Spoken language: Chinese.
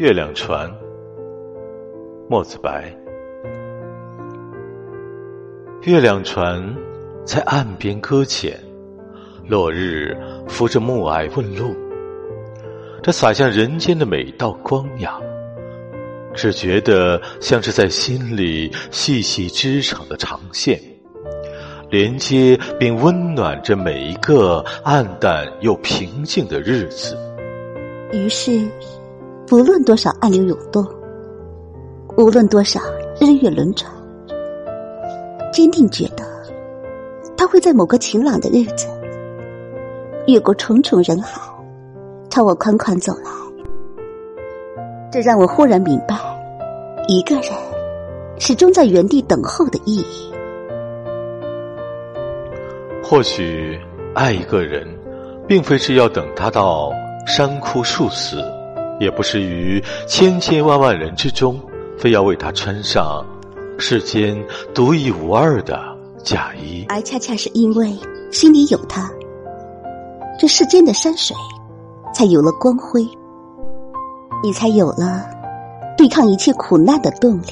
月亮船，墨子白。月亮船在岸边搁浅，落日扶着暮霭问路。这洒向人间的每道光呀，只觉得像是在心里细细织成的长线，连接并温暖着每一个暗淡又平静的日子。于是。不论多少暗流涌动，无论多少日月轮转，坚定觉得，他会在某个晴朗的日子，越过重重人海，朝我款款走来。这让我忽然明白，一个人始终在原地等候的意义。或许，爱一个人，并非是要等他到山枯树死。也不是于千千万万人之中，非要为他穿上世间独一无二的嫁衣，而恰恰是因为心里有他，这世间的山水才有了光辉，你才有了对抗一切苦难的动力。